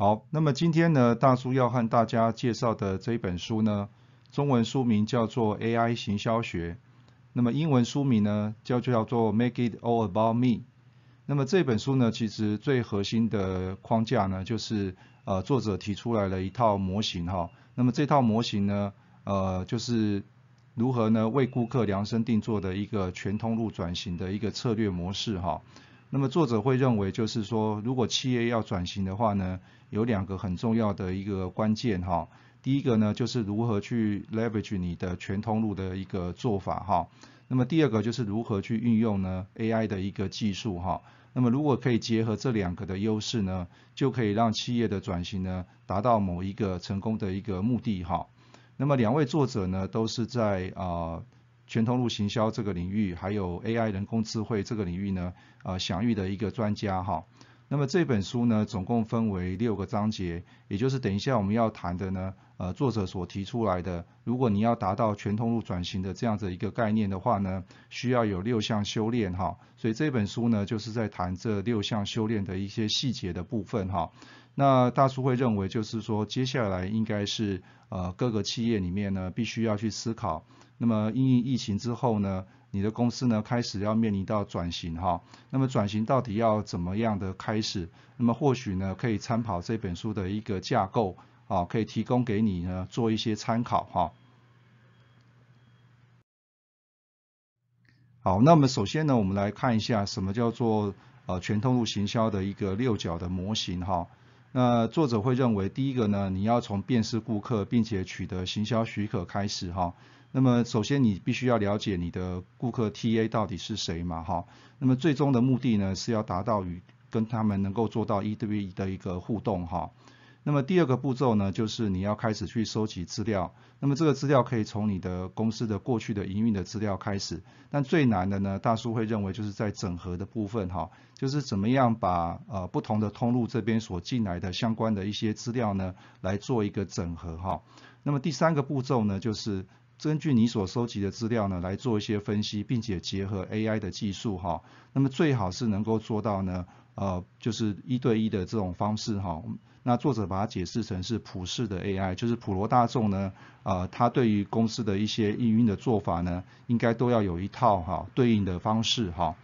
好，那么今天呢，大叔要和大家介绍的这一本书呢，中文书名叫做《AI 行销学》，那么英文书名呢叫叫做《Make It All About Me》。那么这本书呢，其实最核心的框架呢，就是呃作者提出来了一套模型哈。那么这套模型呢，呃就是如何呢为顾客量身定做的一个全通路转型的一个策略模式哈。那么作者会认为，就是说，如果企业要转型的话呢，有两个很重要的一个关键哈。第一个呢，就是如何去 leverage 你的全通路的一个做法哈。那么第二个就是如何去运用呢 AI 的一个技术哈。那么如果可以结合这两个的优势呢，就可以让企业的转型呢达到某一个成功的一个目的哈。那么两位作者呢，都是在啊。全通路行销这个领域，还有 AI 人工智慧这个领域呢，呃，享誉的一个专家哈。那么这本书呢，总共分为六个章节，也就是等一下我们要谈的呢，呃，作者所提出来的，如果你要达到全通路转型的这样子一个概念的话呢，需要有六项修炼哈。所以这本书呢，就是在谈这六项修炼的一些细节的部分哈。那大叔会认为，就是说接下来应该是呃各个企业里面呢，必须要去思考。那么因疫情之后呢，你的公司呢开始要面临到转型哈，那么转型到底要怎么样的开始？那么或许呢可以参考这本书的一个架构啊，可以提供给你呢做一些参考哈。好，那么首先呢，我们来看一下什么叫做呃全通路行销的一个六角的模型哈。那作者会认为，第一个呢，你要从辨识顾客并且取得行销许可开始哈。那么首先你必须要了解你的顾客 TA 到底是谁嘛哈，那么最终的目的呢是要达到与跟他们能够做到一对一的一个互动哈。那么第二个步骤呢，就是你要开始去收集资料。那么这个资料可以从你的公司的过去的营运的资料开始，但最难的呢，大叔会认为就是在整合的部分哈，就是怎么样把呃不同的通路这边所进来的相关的一些资料呢，来做一个整合哈。那么第三个步骤呢，就是根据你所收集的资料呢，来做一些分析，并且结合 AI 的技术哈。那么最好是能够做到呢，呃，就是一对一的这种方式哈。那作者把它解释成是普世的 AI，就是普罗大众呢，呃，他对于公司的一些运的做法呢，应该都要有一套哈对应的方式哈。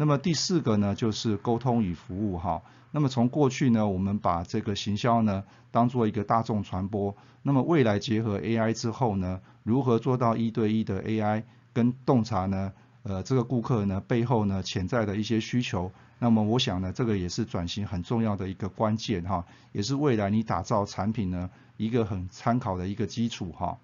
那么第四个呢，就是沟通与服务哈。那么从过去呢，我们把这个行销呢当做一个大众传播，那么未来结合 AI 之后呢，如何做到一对一的 AI 跟洞察呢？呃，这个顾客呢背后呢潜在的一些需求。那么我想呢，这个也是转型很重要的一个关键哈，也是未来你打造产品呢一个很参考的一个基础哈。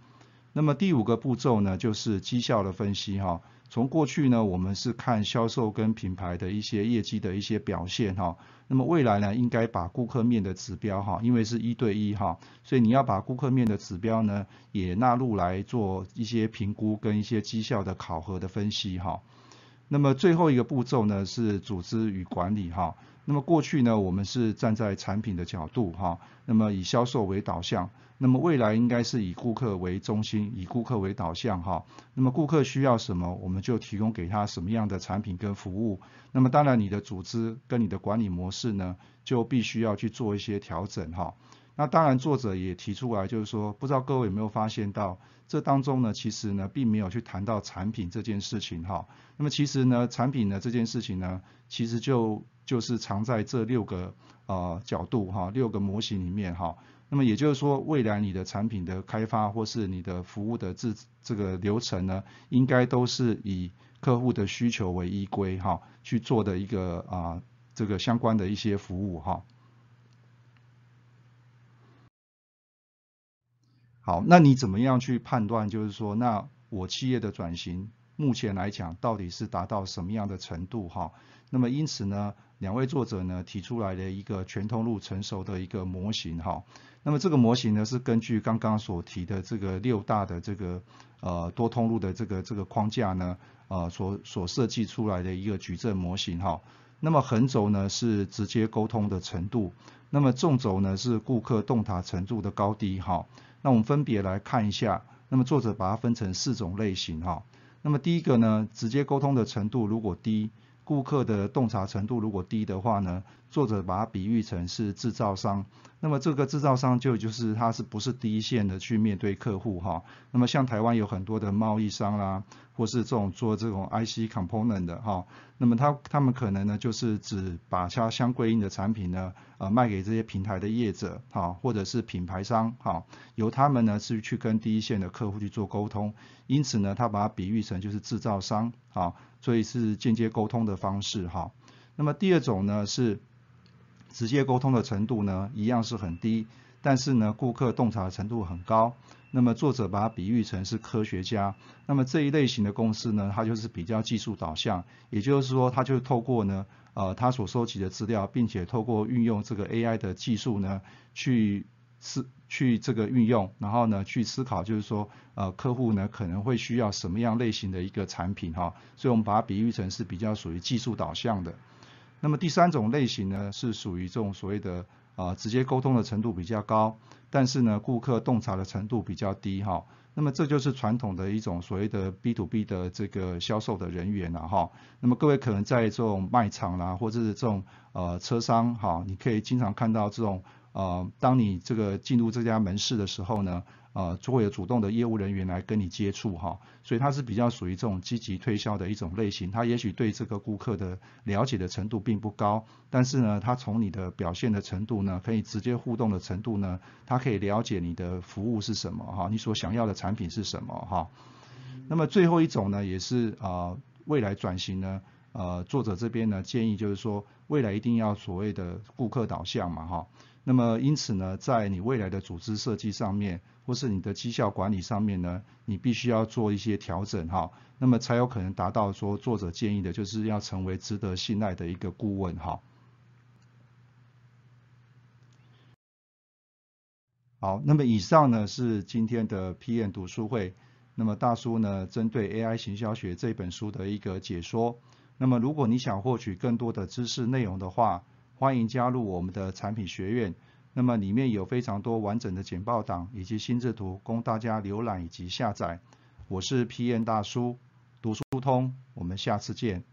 那么第五个步骤呢，就是绩效的分析哈。从过去呢，我们是看销售跟品牌的一些业绩的一些表现哈。那么未来呢，应该把顾客面的指标哈，因为是一对一哈，所以你要把顾客面的指标呢也纳入来做一些评估跟一些绩效的考核的分析哈。那么最后一个步骤呢是组织与管理哈。那么过去呢我们是站在产品的角度哈，那么以销售为导向。那么未来应该是以顾客为中心，以顾客为导向哈。那么顾客需要什么，我们就提供给他什么样的产品跟服务。那么当然你的组织跟你的管理模式呢，就必须要去做一些调整哈。那当然，作者也提出来，就是说，不知道各位有没有发现到，这当中呢，其实呢，并没有去谈到产品这件事情哈。那么其实呢，产品呢这件事情呢，其实就就是藏在这六个呃角度哈，六个模型里面哈。那么也就是说，未来你的产品的开发或是你的服务的这这个流程呢，应该都是以客户的需求为依归哈，去做的一个啊这个相关的一些服务哈。好，那你怎么样去判断？就是说，那我企业的转型目前来讲，到底是达到什么样的程度？哈，那么因此呢，两位作者呢提出来的一个全通路成熟的一个模型哈。那么这个模型呢是根据刚刚所提的这个六大的这个呃多通路的这个这个框架呢呃所所设计出来的一个矩阵模型哈。那么横轴呢是直接沟通的程度，那么纵轴呢是顾客洞察程度的高低哈。那我们分别来看一下，那么作者把它分成四种类型哈。那么第一个呢，直接沟通的程度如果低。顾客的洞察程度如果低的话呢，作者把它比喻成是制造商。那么这个制造商就就是他是不是第一线的去面对客户哈？那么像台湾有很多的贸易商啦，或是这种做这种 IC component 的哈，那么他他们可能呢就是只把它相对应的产品呢呃卖给这些平台的业者哈，或者是品牌商哈，由他们呢是去跟第一线的客户去做沟通。因此呢，他把它比喻成就是制造商啊。所以是间接沟通的方式哈，那么第二种呢是直接沟通的程度呢一样是很低，但是呢顾客洞察程度很高。那么作者把它比喻成是科学家，那么这一类型的公司呢，它就是比较技术导向，也就是说，它就透过呢呃它所收集的资料，并且透过运用这个 AI 的技术呢去。思去这个运用，然后呢去思考，就是说，呃，客户呢可能会需要什么样类型的一个产品哈，所以我们把它比喻成是比较属于技术导向的。那么第三种类型呢是属于这种所谓的啊直接沟通的程度比较高，但是呢顾客洞察的程度比较低哈。那么这就是传统的一种所谓的 B to B 的这个销售的人员了哈。那么各位可能在这种卖场啦，或者是这种呃车商哈，你可以经常看到这种。呃，当你这个进入这家门市的时候呢，呃，就会有主动的业务人员来跟你接触哈，所以它是比较属于这种积极推销的一种类型。他也许对这个顾客的了解的程度并不高，但是呢，他从你的表现的程度呢，可以直接互动的程度呢，他可以了解你的服务是什么哈，你所想要的产产品是什么哈。那么最后一种呢，也是啊，未来转型呢，呃，作者这边呢建议就是说，未来一定要所谓的顾客导向嘛哈。那么因此呢，在你未来的组织设计上面，或是你的绩效管理上面呢，你必须要做一些调整哈，那么才有可能达到说作者建议的，就是要成为值得信赖的一个顾问哈。好，那么以上呢是今天的 p n 读书会，那么大叔呢针对 AI 行销学这本书的一个解说，那么如果你想获取更多的知识内容的话，欢迎加入我们的产品学院，那么里面有非常多完整的简报档以及心智图供大家浏览以及下载。我是 p n 大叔，读书通，我们下次见。